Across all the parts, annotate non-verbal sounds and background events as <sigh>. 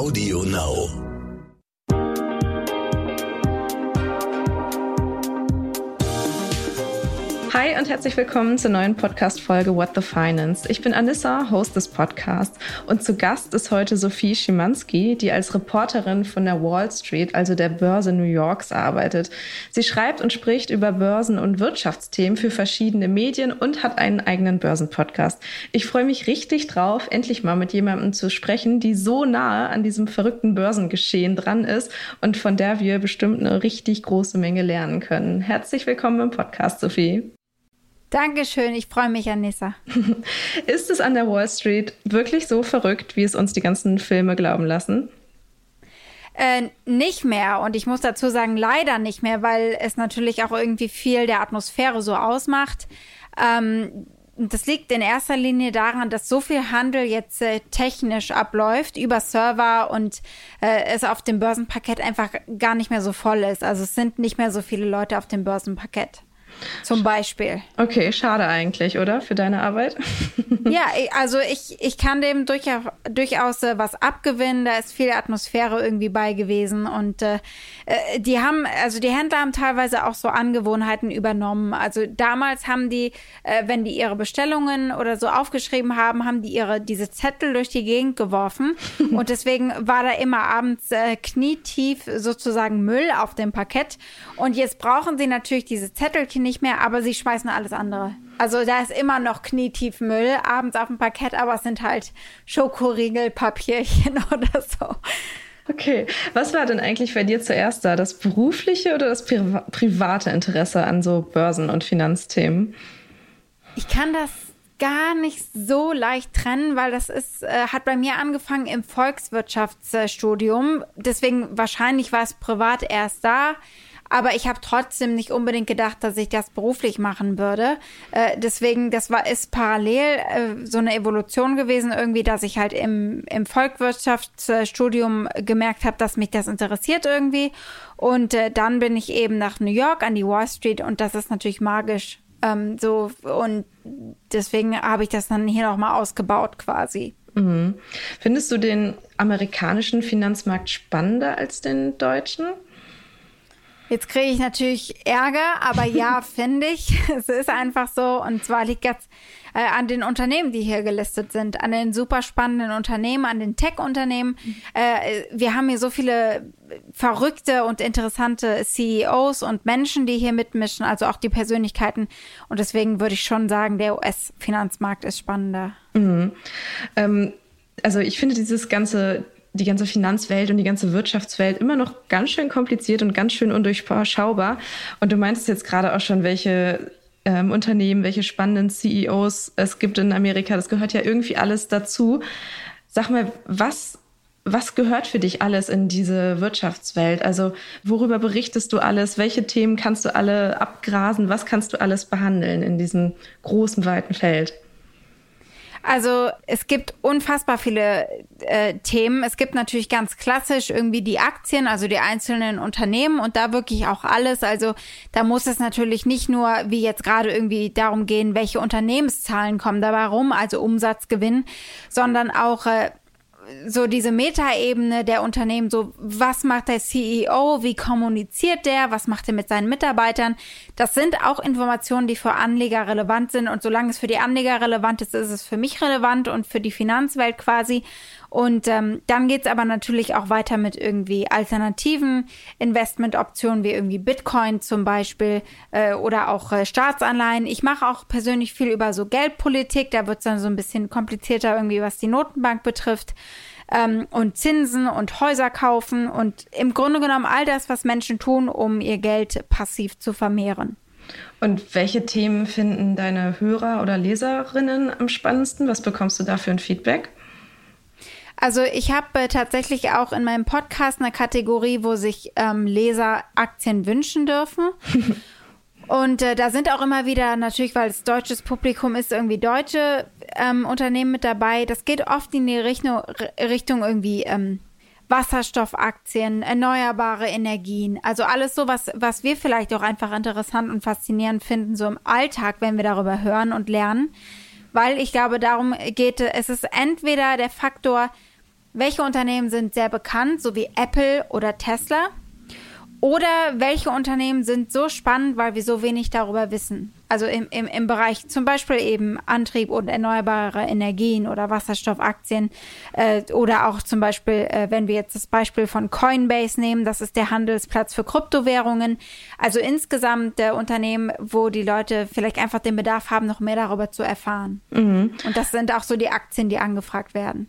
Audio Now. Hi und herzlich willkommen zur neuen Podcast-Folge What the Finance. Ich bin Anissa, Host des Podcasts und zu Gast ist heute Sophie Schimanski, die als Reporterin von der Wall Street, also der Börse New Yorks, arbeitet. Sie schreibt und spricht über Börsen- und Wirtschaftsthemen für verschiedene Medien und hat einen eigenen Börsenpodcast. Ich freue mich richtig drauf, endlich mal mit jemandem zu sprechen, die so nahe an diesem verrückten Börsengeschehen dran ist und von der wir bestimmt eine richtig große Menge lernen können. Herzlich willkommen im Podcast, Sophie. Dankeschön, ich freue mich, Anissa. <laughs> Ist es an der Wall Street wirklich so verrückt, wie es uns die ganzen Filme glauben lassen? Äh, nicht mehr. Und ich muss dazu sagen, leider nicht mehr, weil es natürlich auch irgendwie viel der Atmosphäre so ausmacht. Ähm, das liegt in erster Linie daran, dass so viel Handel jetzt äh, technisch abläuft über Server und äh, es auf dem Börsenparkett einfach gar nicht mehr so voll ist. Also es sind nicht mehr so viele Leute auf dem Börsenparkett. Zum Beispiel. Okay, schade eigentlich, oder? Für deine Arbeit? <laughs> ja, also ich, ich kann dem durchaus, durchaus äh, was abgewinnen. Da ist viel Atmosphäre irgendwie bei gewesen. Und äh, äh, die haben, also die Händler haben teilweise auch so Angewohnheiten übernommen. Also damals haben die, äh, wenn die ihre Bestellungen oder so aufgeschrieben haben, haben die ihre diese Zettel durch die Gegend geworfen. <laughs> Und deswegen war da immer abends äh, knietief sozusagen Müll auf dem Parkett. Und jetzt brauchen sie natürlich diese Zettelchen nicht nicht mehr, aber sie schmeißen alles andere. Also da ist immer noch knietief Müll abends auf dem Parkett, aber es sind halt Schokoriegel, Papierchen <laughs> oder so. Okay, was war denn eigentlich bei dir zuerst da? Das berufliche oder das Pri private Interesse an so Börsen- und Finanzthemen? Ich kann das gar nicht so leicht trennen, weil das ist, äh, hat bei mir angefangen im Volkswirtschaftsstudium. Deswegen wahrscheinlich war es privat erst da. Aber ich habe trotzdem nicht unbedingt gedacht, dass ich das beruflich machen würde. Äh, deswegen, das war ist parallel äh, so eine Evolution gewesen, irgendwie, dass ich halt im, im Volkswirtschaftsstudium gemerkt habe, dass mich das interessiert irgendwie. Und äh, dann bin ich eben nach New York an die Wall Street und das ist natürlich magisch. Ähm, so und deswegen habe ich das dann hier nochmal ausgebaut quasi. Mhm. Findest du den amerikanischen Finanzmarkt spannender als den deutschen? Jetzt kriege ich natürlich Ärger, aber ja, <laughs> finde ich. <laughs> Es ist einfach so. Und zwar liegt das äh, an den Unternehmen, die hier gelistet sind, an den super spannenden Unternehmen, an den Tech-Unternehmen. Äh, wir haben hier so viele verrückte und interessante CEOs und Menschen, die hier mitmischen, also auch die Persönlichkeiten. Und deswegen würde ich schon sagen, der US-Finanzmarkt ist spannender. Mhm. Ähm, also ich finde dieses ganze die ganze Finanzwelt und die ganze Wirtschaftswelt immer noch ganz schön kompliziert und ganz schön undurchschaubar. Und du meinst jetzt gerade auch schon, welche ähm, Unternehmen, welche spannenden CEOs es gibt in Amerika. Das gehört ja irgendwie alles dazu. Sag mal, was, was gehört für dich alles in diese Wirtschaftswelt? Also worüber berichtest du alles? Welche Themen kannst du alle abgrasen? Was kannst du alles behandeln in diesem großen, weiten Feld? Also es gibt unfassbar viele äh, Themen. Es gibt natürlich ganz klassisch irgendwie die Aktien, also die einzelnen Unternehmen und da wirklich auch alles. Also da muss es natürlich nicht nur wie jetzt gerade irgendwie darum gehen, welche Unternehmenszahlen kommen dabei rum, also Umsatzgewinn, sondern auch äh, so diese Metaebene der Unternehmen, so was macht der CEO, wie kommuniziert der, was macht er mit seinen Mitarbeitern. Das sind auch Informationen, die für Anleger relevant sind und solange es für die Anleger relevant ist, ist es für mich relevant und für die Finanzwelt quasi. Und ähm, dann geht's aber natürlich auch weiter mit irgendwie alternativen Investmentoptionen wie irgendwie Bitcoin zum Beispiel äh, oder auch äh, Staatsanleihen. Ich mache auch persönlich viel über so Geldpolitik. Da wird's dann so ein bisschen komplizierter irgendwie, was die Notenbank betrifft. Ähm, und Zinsen und Häuser kaufen und im Grunde genommen all das, was Menschen tun, um ihr Geld passiv zu vermehren. Und welche Themen finden deine Hörer oder Leserinnen am spannendsten? Was bekommst du da für ein Feedback? Also ich habe äh, tatsächlich auch in meinem Podcast eine Kategorie, wo sich ähm, Leser Aktien wünschen dürfen. <laughs> Und äh, da sind auch immer wieder, natürlich, weil es deutsches Publikum ist, irgendwie deutsche ähm, Unternehmen mit dabei. Das geht oft in die Richtung, Richtung irgendwie ähm, Wasserstoffaktien, erneuerbare Energien. Also alles so, was, was wir vielleicht auch einfach interessant und faszinierend finden, so im Alltag, wenn wir darüber hören und lernen. Weil ich glaube, darum geht es ist entweder der Faktor, welche Unternehmen sind sehr bekannt, so wie Apple oder Tesla? Oder welche Unternehmen sind so spannend, weil wir so wenig darüber wissen? Also im, im, im Bereich zum Beispiel eben Antrieb und erneuerbare Energien oder Wasserstoffaktien äh, oder auch zum Beispiel, äh, wenn wir jetzt das Beispiel von Coinbase nehmen, das ist der Handelsplatz für Kryptowährungen. Also insgesamt äh, Unternehmen, wo die Leute vielleicht einfach den Bedarf haben, noch mehr darüber zu erfahren. Mhm. Und das sind auch so die Aktien, die angefragt werden.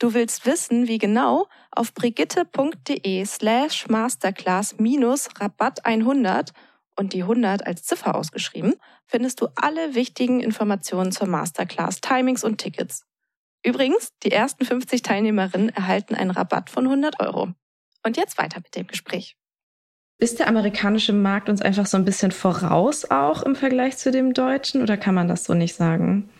Du willst wissen, wie genau? Auf brigitte.de slash masterclass minus Rabatt 100 und die 100 als Ziffer ausgeschrieben, findest du alle wichtigen Informationen zur Masterclass, Timings und Tickets. Übrigens, die ersten 50 Teilnehmerinnen erhalten einen Rabatt von 100 Euro. Und jetzt weiter mit dem Gespräch. Ist der amerikanische Markt uns einfach so ein bisschen voraus auch im Vergleich zu dem deutschen oder kann man das so nicht sagen?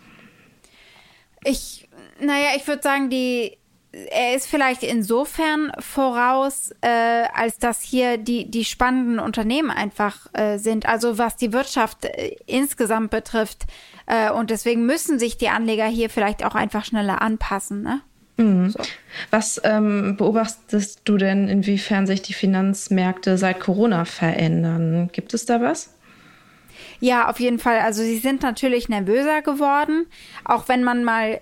Ich naja, ich würde sagen, die er ist vielleicht insofern voraus, äh, als dass hier die, die spannenden Unternehmen einfach äh, sind, also was die Wirtschaft äh, insgesamt betrifft. Äh, und deswegen müssen sich die Anleger hier vielleicht auch einfach schneller anpassen. Ne? Mhm. So. Was ähm, beobachtest du denn, inwiefern sich die Finanzmärkte seit Corona verändern? Gibt es da was? Ja, auf jeden Fall. Also sie sind natürlich nervöser geworden, auch wenn man mal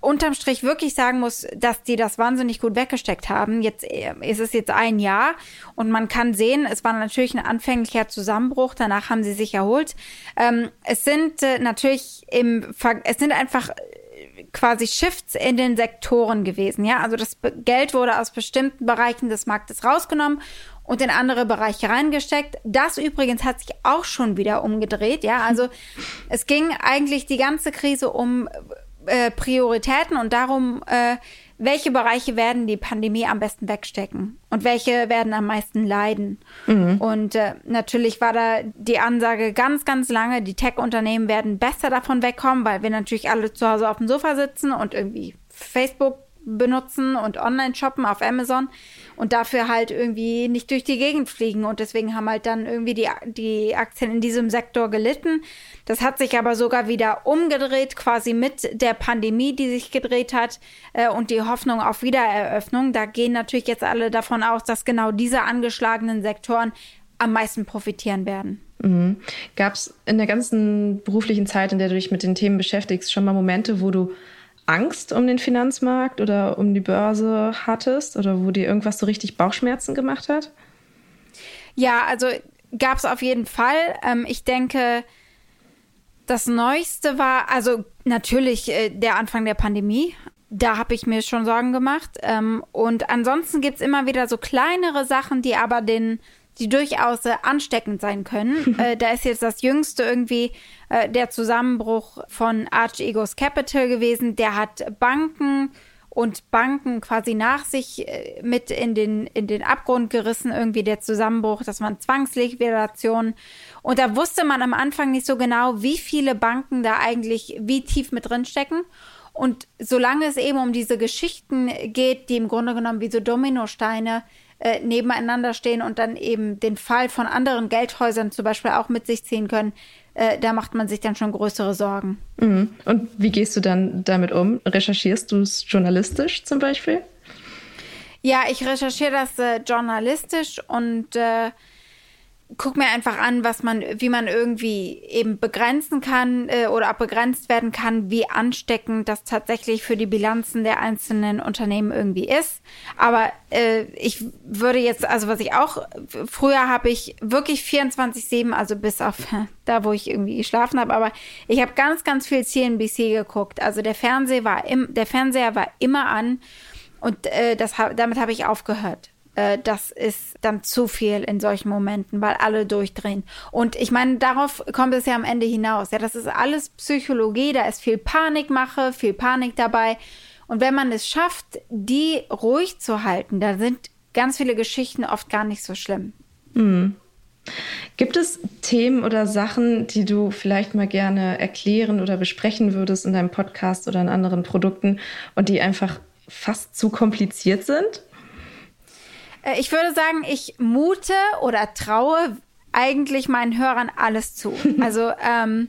unterm Strich wirklich sagen muss, dass die das wahnsinnig gut weggesteckt haben. Jetzt äh, ist es jetzt ein Jahr und man kann sehen, es war natürlich ein anfänglicher Zusammenbruch. Danach haben sie sich erholt. Ähm, es sind äh, natürlich im, Ver es sind einfach äh, quasi Shifts in den Sektoren gewesen. Ja, also das Geld wurde aus bestimmten Bereichen des Marktes rausgenommen und in andere Bereiche reingesteckt. Das übrigens hat sich auch schon wieder umgedreht. Ja, also es ging eigentlich die ganze Krise um äh, Prioritäten und darum, äh, welche Bereiche werden die Pandemie am besten wegstecken und welche werden am meisten leiden. Mhm. Und äh, natürlich war da die Ansage ganz, ganz lange, die Tech-Unternehmen werden besser davon wegkommen, weil wir natürlich alle zu Hause auf dem Sofa sitzen und irgendwie Facebook benutzen und online shoppen auf Amazon und dafür halt irgendwie nicht durch die Gegend fliegen. Und deswegen haben halt dann irgendwie die, die Aktien in diesem Sektor gelitten. Das hat sich aber sogar wieder umgedreht, quasi mit der Pandemie, die sich gedreht hat äh, und die Hoffnung auf Wiedereröffnung. Da gehen natürlich jetzt alle davon aus, dass genau diese angeschlagenen Sektoren am meisten profitieren werden. Mhm. Gab es in der ganzen beruflichen Zeit, in der du dich mit den Themen beschäftigst, schon mal Momente, wo du Angst um den Finanzmarkt oder um die Börse hattest oder wo dir irgendwas so richtig Bauchschmerzen gemacht hat? Ja, also gab es auf jeden Fall. Ähm, ich denke, das Neueste war, also natürlich äh, der Anfang der Pandemie. Da habe ich mir schon Sorgen gemacht. Ähm, und ansonsten gibt es immer wieder so kleinere Sachen, die aber den die durchaus äh, ansteckend sein können. <laughs> äh, da ist jetzt das jüngste irgendwie äh, der Zusammenbruch von Arch Egos Capital gewesen. Der hat Banken und Banken quasi nach sich äh, mit in den, in den Abgrund gerissen, irgendwie der Zusammenbruch, dass man Zwangsliquidation. Und da wusste man am Anfang nicht so genau, wie viele Banken da eigentlich wie tief mit drin stecken. Und solange es eben um diese Geschichten geht, die im Grunde genommen wie so Dominosteine äh, nebeneinander stehen und dann eben den Fall von anderen Geldhäusern zum Beispiel auch mit sich ziehen können, äh, da macht man sich dann schon größere Sorgen. Mhm. Und wie gehst du dann damit um? Recherchierst du es journalistisch zum Beispiel? Ja, ich recherchiere das äh, journalistisch und äh, gucke mir einfach an, was man, wie man irgendwie eben begrenzen kann äh, oder begrenzt werden kann, wie ansteckend das tatsächlich für die Bilanzen der einzelnen Unternehmen irgendwie ist. Aber äh, ich würde jetzt, also was ich auch, früher habe ich wirklich 24-7, also bis auf <laughs> da, wo ich irgendwie geschlafen habe, aber ich habe ganz, ganz viel CNBC geguckt. Also der Fernseher war im, der Fernseher war immer an und äh, das, damit habe ich aufgehört äh, das ist dann zu viel in solchen Momenten, weil alle durchdrehen. Und ich meine, darauf kommt es ja am Ende hinaus. Ja, das ist alles Psychologie, da ist viel Panikmache, viel Panik dabei. Und wenn man es schafft, die ruhig zu halten, dann sind ganz viele Geschichten oft gar nicht so schlimm. Mhm. Gibt es Themen oder Sachen, die du vielleicht mal gerne erklären oder besprechen würdest in deinem Podcast oder in anderen Produkten und die einfach fast zu kompliziert sind? Äh, ich würde sagen, ich mute oder traue eigentlich meinen Hörern alles zu. <laughs> Also ähm,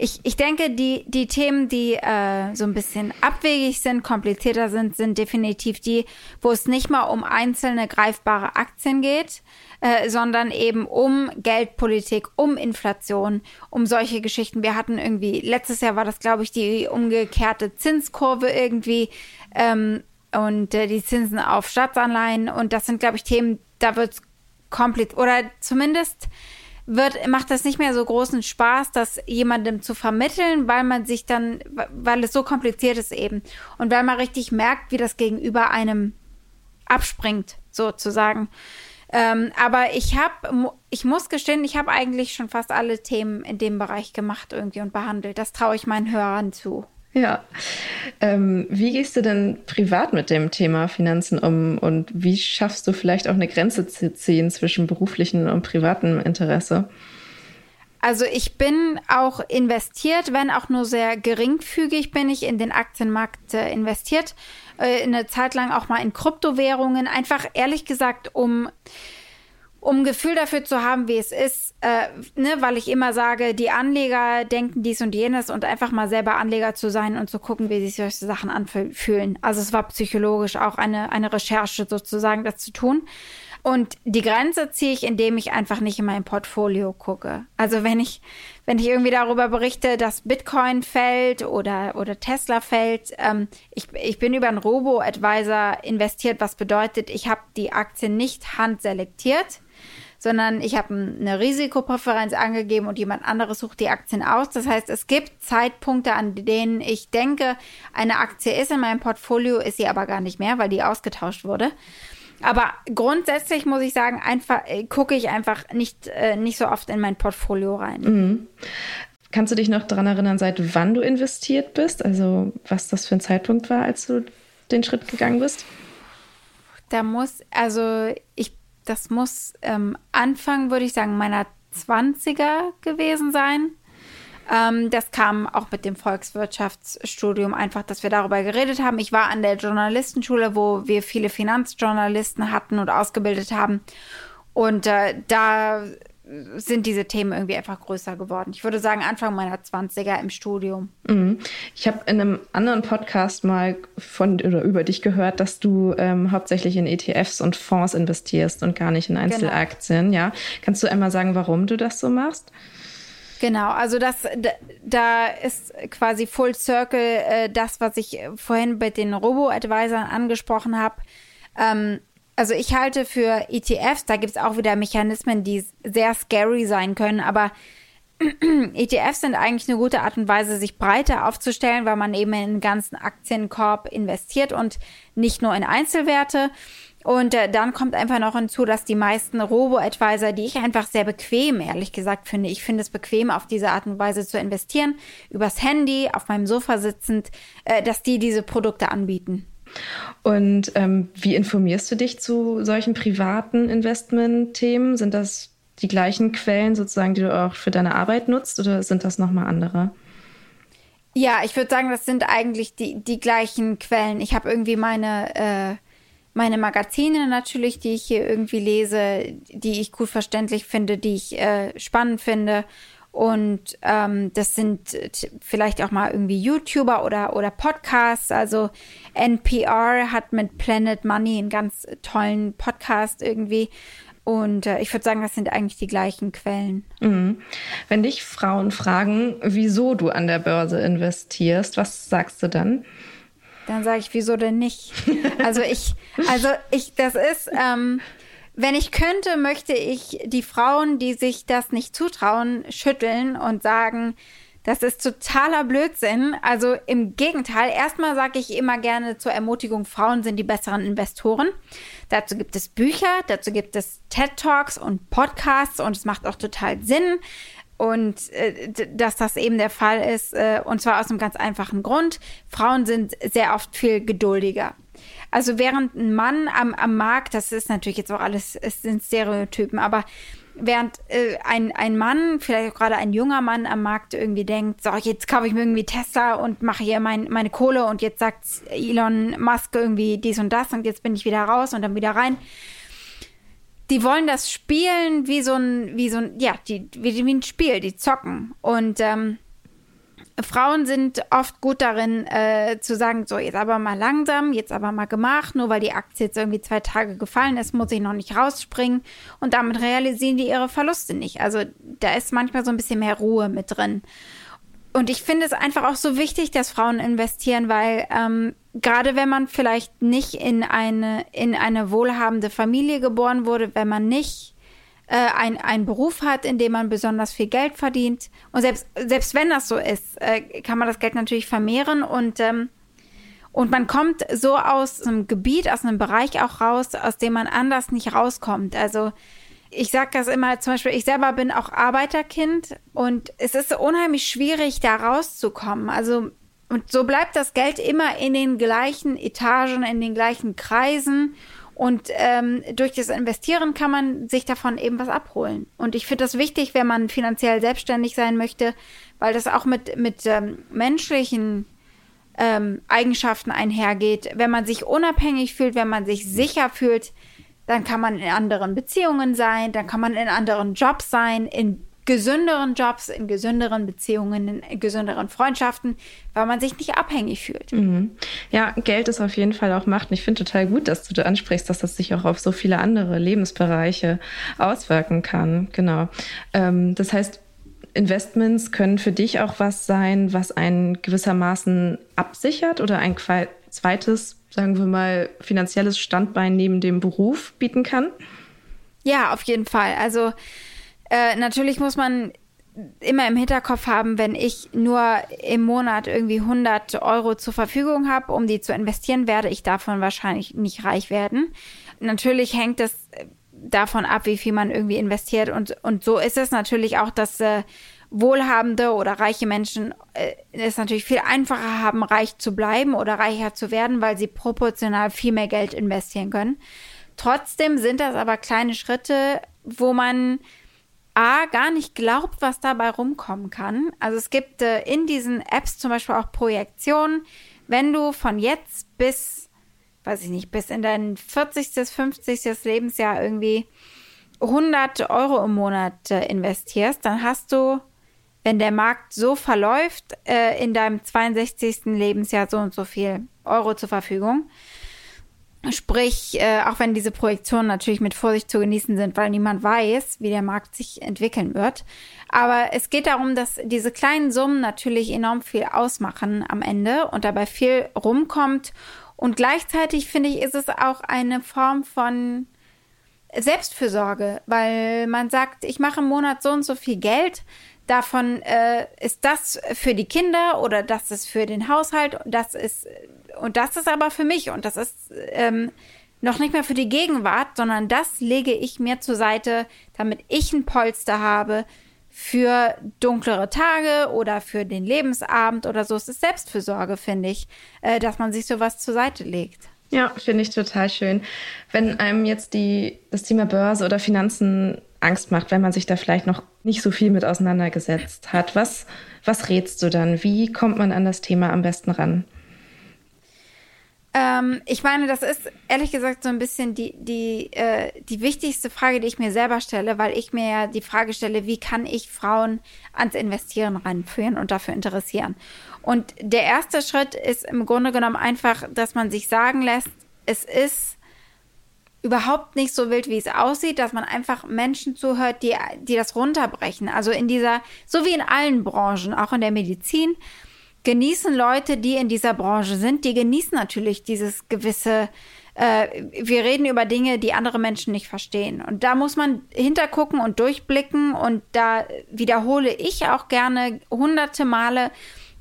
ich, ich denke, die, die Themen, die äh, so ein bisschen abwegig sind, komplizierter sind, sind definitiv die, wo es nicht mal um einzelne greifbare Aktien geht, äh, sondern eben um Geldpolitik, um Inflation, um solche Geschichten. Wir hatten irgendwie, letztes Jahr war das, glaube ich, die umgekehrte Zinskurve irgendwie. Ähm, und äh, die Zinsen auf Staatsanleihen. Und das sind, glaube ich, Themen, da wird es komplett, oder zumindest wird, macht das nicht mehr so großen Spaß, das jemandem zu vermitteln, weil man sich dann, weil es so kompliziert ist eben. Und weil man richtig merkt, wie das Gegenüber einem abspringt, sozusagen. Ähm, aber ich habe, ich muss gestehen, ich habe eigentlich schon fast alle Themen in dem Bereich gemacht irgendwie und behandelt. Das traue ich meinen Hörern zu. Ja. Ähm, wie gehst du denn privat mit dem Thema Finanzen um und wie schaffst du vielleicht auch eine Grenze zu ziehen zwischen beruflichem und privatem Interesse? Also ich bin auch investiert, wenn auch nur sehr geringfügig bin ich in den Aktienmarkt äh, investiert. Äh, eine Zeit lang auch mal in Kryptowährungen. Einfach ehrlich gesagt, um um ein Gefühl dafür zu haben, wie es ist, äh, ne, weil ich immer sage, die Anleger denken dies und jenes und einfach mal selber Anleger zu sein und zu gucken, wie sich solche Sachen anfühlen. Also es war psychologisch auch eine, eine Recherche sozusagen, das zu tun. Und die Grenze ziehe ich, indem ich einfach nicht in mein Portfolio gucke. Also wenn ich, wenn ich irgendwie darüber berichte, dass Bitcoin fällt oder, oder Tesla fällt, ähm, ich, ich bin über einen Robo-Advisor investiert, was bedeutet, ich habe die Aktien nicht handselektiert sondern ich habe eine Risikopräferenz angegeben und jemand anderes sucht die Aktien aus. Das heißt, es gibt Zeitpunkte, an denen ich denke, eine Aktie ist in meinem Portfolio, ist sie aber gar nicht mehr, weil die ausgetauscht wurde. Aber grundsätzlich muss ich sagen, einfach äh, gucke ich einfach nicht, äh, nicht so oft in mein Portfolio rein. Mhm. Kannst du dich noch daran erinnern, seit wann du investiert bist? Also was das für ein Zeitpunkt war, als du den Schritt gegangen bist? Da muss, also ich das muss ähm, Anfang, würde ich sagen, meiner 20er gewesen sein. Ähm, das kam auch mit dem Volkswirtschaftsstudium einfach, dass wir darüber geredet haben. Ich war an der Journalistenschule, wo wir viele Finanzjournalisten hatten und ausgebildet haben. Und äh, da sind diese Themen irgendwie einfach größer geworden. Ich würde sagen, Anfang meiner 20er im Studium. Mhm. Ich habe in einem anderen Podcast mal von oder über dich gehört, dass du ähm, hauptsächlich in ETFs und Fonds investierst und gar nicht in genau. Einzelaktien. Genau. Ja, kannst du einmal sagen, warum du das so machst? Genau, also das, da ist quasi Full Circle äh, das, was ich vorhin bei den Robo-Advisern angesprochen habe. Ähm, also ich halte für ETFs, da gibt es auch wieder Mechanismen, die sehr scary sein können, aber <clears throat> ETFs sind eigentlich eine gute Art und Weise, sich breiter aufzustellen, weil man eben in den ganzen Aktienkorb investiert und nicht nur in Einzelwerte. Und äh, dann kommt einfach noch hinzu, dass die meisten Robo-Advisor, die ich einfach sehr bequem, ehrlich gesagt finde, ich finde es bequem, auf diese Art und Weise zu investieren, übers Handy, auf meinem Sofa sitzend, äh, dass die diese Produkte anbieten. Und ähm, wie informierst du dich zu solchen privaten Investmentthemen? Sind das die gleichen Quellen sozusagen, die du auch für deine Arbeit nutzt oder sind das nochmal andere? Ja, ich würde sagen, das sind eigentlich die, die gleichen Quellen. Ich habe irgendwie meine, äh, meine Magazine natürlich, die ich hier irgendwie lese, die ich gut verständlich finde, die ich äh, spannend finde. Und ähm, das sind vielleicht auch mal irgendwie YouTuber oder, oder Podcasts. Also NPR hat mit Planet Money einen ganz tollen Podcast irgendwie. Und äh, ich würde sagen, das sind eigentlich die gleichen Quellen. Mhm. Wenn dich Frauen fragen, wieso du an der Börse investierst, was sagst du dann? Dann sage ich, wieso denn nicht? Also ich, also ich, das ist, ähm, wenn ich könnte, möchte ich die Frauen, die sich das nicht zutrauen, schütteln und sagen, das ist totaler Blödsinn. Also im Gegenteil, erstmal sage ich immer gerne zur Ermutigung, Frauen sind die besseren Investoren. Dazu gibt es Bücher, dazu gibt es TED Talks und Podcasts und es macht auch total Sinn. Und äh, dass das eben der Fall ist, äh, und zwar aus einem ganz einfachen Grund. Frauen sind sehr oft viel geduldiger. Also während ein Mann am, am Markt, das ist natürlich jetzt auch alles, es sind Stereotypen, aber während äh, ein, ein Mann, vielleicht auch gerade ein junger Mann am Markt irgendwie denkt, so, jetzt kaufe ich mir irgendwie Tesla und mache hier mein, meine Kohle und jetzt sagt Elon Musk irgendwie dies und das und jetzt bin ich wieder raus und dann wieder rein. Die wollen das spielen wie so ein, wie so ein, ja, die, wie, wie ein Spiel, die zocken. Und ähm, Frauen sind oft gut darin, äh, zu sagen, so jetzt aber mal langsam, jetzt aber mal gemacht, nur weil die Aktie jetzt irgendwie zwei Tage gefallen ist, muss ich noch nicht rausspringen. Und damit realisieren die ihre Verluste nicht. Also da ist manchmal so ein bisschen mehr Ruhe mit drin. Und ich finde es einfach auch so wichtig, dass Frauen investieren, weil ähm, gerade wenn man vielleicht nicht in eine, in eine wohlhabende Familie geboren wurde, wenn man nicht äh, ein, einen Beruf hat, in dem man besonders viel Geld verdient. Und selbst, selbst wenn das so ist, äh, kann man das Geld natürlich vermehren und, ähm, und man kommt so aus einem Gebiet, aus einem Bereich auch raus, aus dem man anders nicht rauskommt. Also ich sage das immer, zum Beispiel, ich selber bin auch Arbeiterkind und es ist unheimlich schwierig, da rauszukommen. Also und so bleibt das Geld immer in den gleichen Etagen, in den gleichen Kreisen. Und ähm, durch das Investieren kann man sich davon eben was abholen. Und ich finde das wichtig, wenn man finanziell selbstständig sein möchte, weil das auch mit, mit ähm, menschlichen ähm, Eigenschaften einhergeht. Wenn man sich unabhängig fühlt, wenn man sich sicher fühlt, dann kann man in anderen Beziehungen sein, dann kann man in anderen Jobs sein, in gesünderen Jobs, in gesünderen Beziehungen, in gesünderen Freundschaften, weil man sich nicht abhängig fühlt. Mhm. Ja, Geld ist auf jeden Fall auch Macht. Und ich finde total gut, dass du da ansprichst, dass das sich auch auf so viele andere Lebensbereiche auswirken kann. Genau. Ähm, das heißt, Investments können für dich auch was sein, was einen gewissermaßen absichert oder ein zweites, sagen wir mal, finanzielles Standbein neben dem Beruf bieten kann? Ja, auf jeden Fall. Also äh, natürlich muss man immer im Hinterkopf haben, wenn ich nur im Monat irgendwie 100 Euro zur Verfügung habe, um die zu investieren, werde ich davon wahrscheinlich nicht reich werden. Natürlich hängt es davon ab, wie viel man irgendwie investiert und, und so ist es natürlich auch, dass äh, wohlhabende oder reiche Menschen äh, es natürlich viel einfacher haben, reich zu bleiben oder reicher zu werden, weil sie proportional viel mehr Geld investieren können. Trotzdem sind das aber kleine Schritte, wo man A, gar nicht glaubt, was dabei rumkommen kann. Also es gibt äh, in diesen Apps zum Beispiel auch Projektionen, wenn du von jetzt bis, weiß ich nicht, bis in dein 40., 50. Lebensjahr irgendwie 100 Euro im Monat äh, investierst, dann hast du, wenn der Markt so verläuft, äh, in deinem 62. Lebensjahr so und so viel Euro zur Verfügung. Sprich, äh, auch wenn diese Projektionen natürlich mit Vorsicht zu genießen sind, weil niemand weiß, wie der Markt sich entwickeln wird. Aber es geht darum, dass diese kleinen Summen natürlich enorm viel ausmachen am Ende und dabei viel rumkommt. Und gleichzeitig finde ich, ist es auch eine Form von Selbstfürsorge, weil man sagt, ich mache im Monat so und so viel Geld, davon äh, ist das für die Kinder oder das ist für den Haushalt, das ist und das ist aber für mich und das ist ähm, noch nicht mehr für die Gegenwart, sondern das lege ich mir zur Seite, damit ich ein Polster habe für dunklere Tage oder für den Lebensabend oder so. Es ist Selbstfürsorge, finde ich, äh, dass man sich sowas zur Seite legt. Ja, finde ich total schön. Wenn einem jetzt die, das Thema Börse oder Finanzen Angst macht, wenn man sich da vielleicht noch nicht so viel mit auseinandergesetzt hat, was, was rätst du dann? Wie kommt man an das Thema am besten ran? Ähm, ich meine, das ist ehrlich gesagt so ein bisschen die, die, äh, die wichtigste Frage, die ich mir selber stelle, weil ich mir ja die Frage stelle, wie kann ich Frauen ans Investieren ranführen und dafür interessieren? Und der erste Schritt ist im Grunde genommen einfach, dass man sich sagen lässt, es ist überhaupt nicht so wild, wie es aussieht, dass man einfach Menschen zuhört, die, die das runterbrechen. Also in dieser, so wie in allen Branchen, auch in der Medizin, genießen Leute, die in dieser Branche sind, die genießen natürlich dieses gewisse, äh, wir reden über Dinge, die andere Menschen nicht verstehen. Und da muss man hintergucken und durchblicken und da wiederhole ich auch gerne hunderte Male,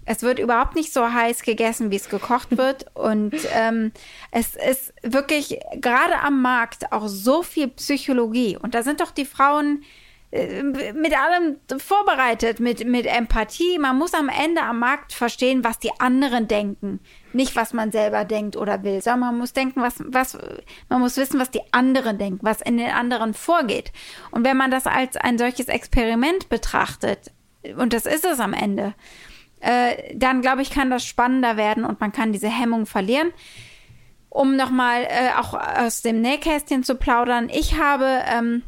es wird überhaupt nicht so heiß gegessen, wie es gekocht <laughs> wird. Und ähm, es ist wirklich gerade am Markt auch so viel Psychologie. Und da sind doch die Frauen mit allem vorbereitet, mit, mit Empathie. Man muss am Ende am Markt verstehen, was die anderen denken. Nicht, was man selber denkt oder will, sondern man muss denken, was, was, man muss wissen, was die anderen denken, was in den anderen vorgeht. Und wenn man das als ein solches Experiment betrachtet, und das ist es am Ende, äh, dann glaube ich, kann das spannender werden und man kann diese Hemmung verlieren. Um nochmal äh, auch aus dem Nähkästchen zu plaudern, ich habe, ähm,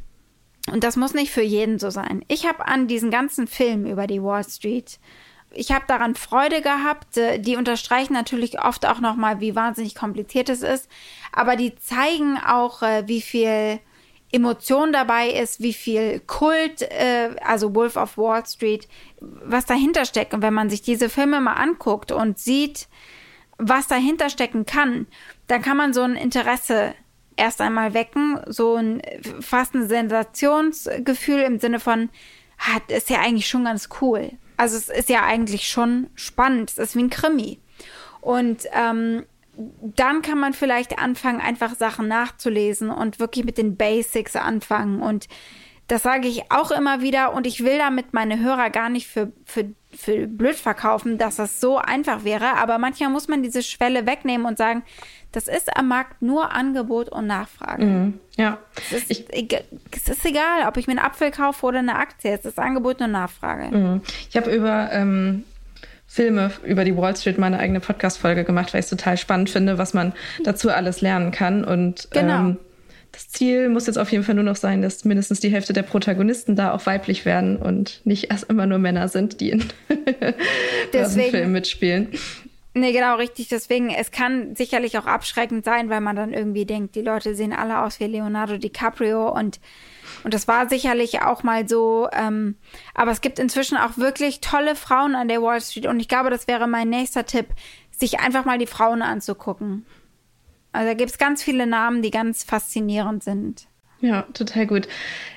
und das muss nicht für jeden so sein, ich habe an diesen ganzen Film über die Wall Street, ich habe daran Freude gehabt. Äh, die unterstreichen natürlich oft auch nochmal, wie wahnsinnig kompliziert es ist, aber die zeigen auch, äh, wie viel Emotion dabei ist, wie viel Kult, äh, also Wolf of Wall Street, was dahinter steckt. Und wenn man sich diese Filme mal anguckt und sieht, was dahinter stecken kann, dann kann man so ein Interesse erst einmal wecken, so ein fast ein Sensationsgefühl im Sinne von, ah, ist ja eigentlich schon ganz cool. Also es ist ja eigentlich schon spannend. Es ist wie ein Krimi. Und ähm, dann kann man vielleicht anfangen, einfach Sachen nachzulesen und wirklich mit den Basics anfangen. Und das sage ich auch immer wieder. Und ich will damit meine Hörer gar nicht für, für, für blöd verkaufen, dass das so einfach wäre. Aber manchmal muss man diese Schwelle wegnehmen und sagen, das ist am Markt nur Angebot und Nachfrage. Mhm, ja. Es ist, ich, es ist egal, ob ich mir einen Apfel kaufe oder eine Aktie. Es ist Angebot und Nachfrage. Mhm. Ich habe über ähm, Filme über die Wall Street meine eigene Podcast-Folge gemacht, weil ich es total spannend finde, was man dazu alles lernen kann. Und genau. ähm, das Ziel muss jetzt auf jeden Fall nur noch sein, dass mindestens die Hälfte der Protagonisten da auch weiblich werden und nicht erst immer nur Männer sind, die in <laughs> Deswegen, Film mitspielen. Nee, genau, richtig. Deswegen, es kann sicherlich auch abschreckend sein, weil man dann irgendwie denkt, die Leute sehen alle aus wie Leonardo DiCaprio und und das war sicherlich auch mal so. Ähm, aber es gibt inzwischen auch wirklich tolle Frauen an der Wall Street. Und ich glaube, das wäre mein nächster Tipp, sich einfach mal die Frauen anzugucken. Also da gibt es ganz viele Namen, die ganz faszinierend sind. Ja, total gut.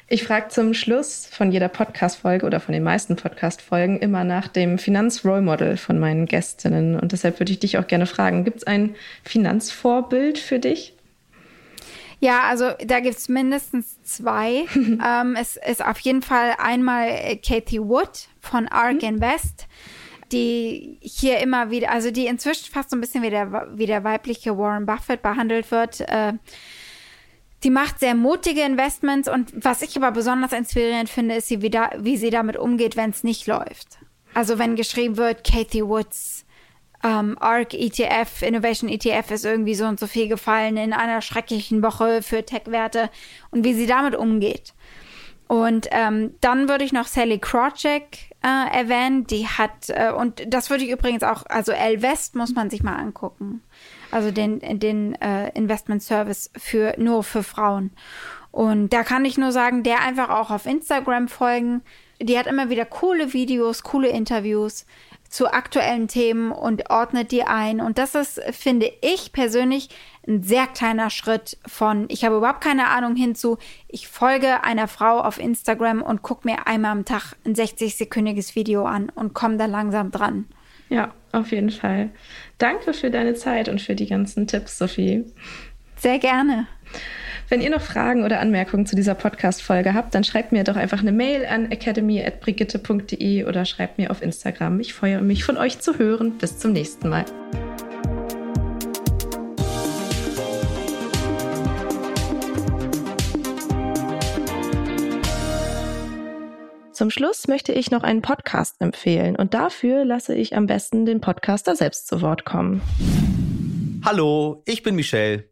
Ich frage zum Schluss von jeder Podcast-Folge oder von den meisten Podcast-Folgen immer nach dem Finanz-Role-Model von meinen Gästinnen. Und deshalb würde ich dich auch gerne fragen, gibt es ein Finanzvorbild für dich? Ja, also da gibt's mindestens zwei. <laughs> ähm, es ist auf jeden Fall einmal Kathy Wood von ARK mhm. Invest, die hier immer wieder, also die inzwischen fast so ein bisschen wie der, wie der weibliche Warren Buffett behandelt wird. Äh, die macht sehr mutige Investments und was ich aber besonders inspirierend finde, ist, sie wieder, wie sie damit umgeht, wenn es nicht läuft. Also wenn geschrieben wird, Kathy Woods ähm, ARC ETF, Innovation ETF ist irgendwie so und so viel gefallen in einer schrecklichen Woche für Tech-Werte und wie sie damit umgeht. Und ähm, dann würde ich noch Sally Krawcheck äh, erwähnen, die hat, äh, und das würde ich übrigens auch, also L West muss man sich mal angucken. Also den, den äh, Investment Service für nur für Frauen. Und da kann ich nur sagen, der einfach auch auf Instagram folgen. Die hat immer wieder coole Videos, coole Interviews zu aktuellen Themen und ordnet die ein. Und das ist, finde ich persönlich, ein sehr kleiner Schritt von, ich habe überhaupt keine Ahnung hinzu, ich folge einer Frau auf Instagram und gucke mir einmal am Tag ein 60-sekündiges Video an und komme da langsam dran. Ja, auf jeden Fall. Danke für deine Zeit und für die ganzen Tipps, Sophie. Sehr gerne. Wenn ihr noch Fragen oder Anmerkungen zu dieser Podcast-Folge habt, dann schreibt mir doch einfach eine Mail an academy.brigitte.de oder schreibt mir auf Instagram. Ich freue mich, von euch zu hören. Bis zum nächsten Mal. Zum Schluss möchte ich noch einen Podcast empfehlen und dafür lasse ich am besten den Podcaster selbst zu Wort kommen. Hallo, ich bin Michelle.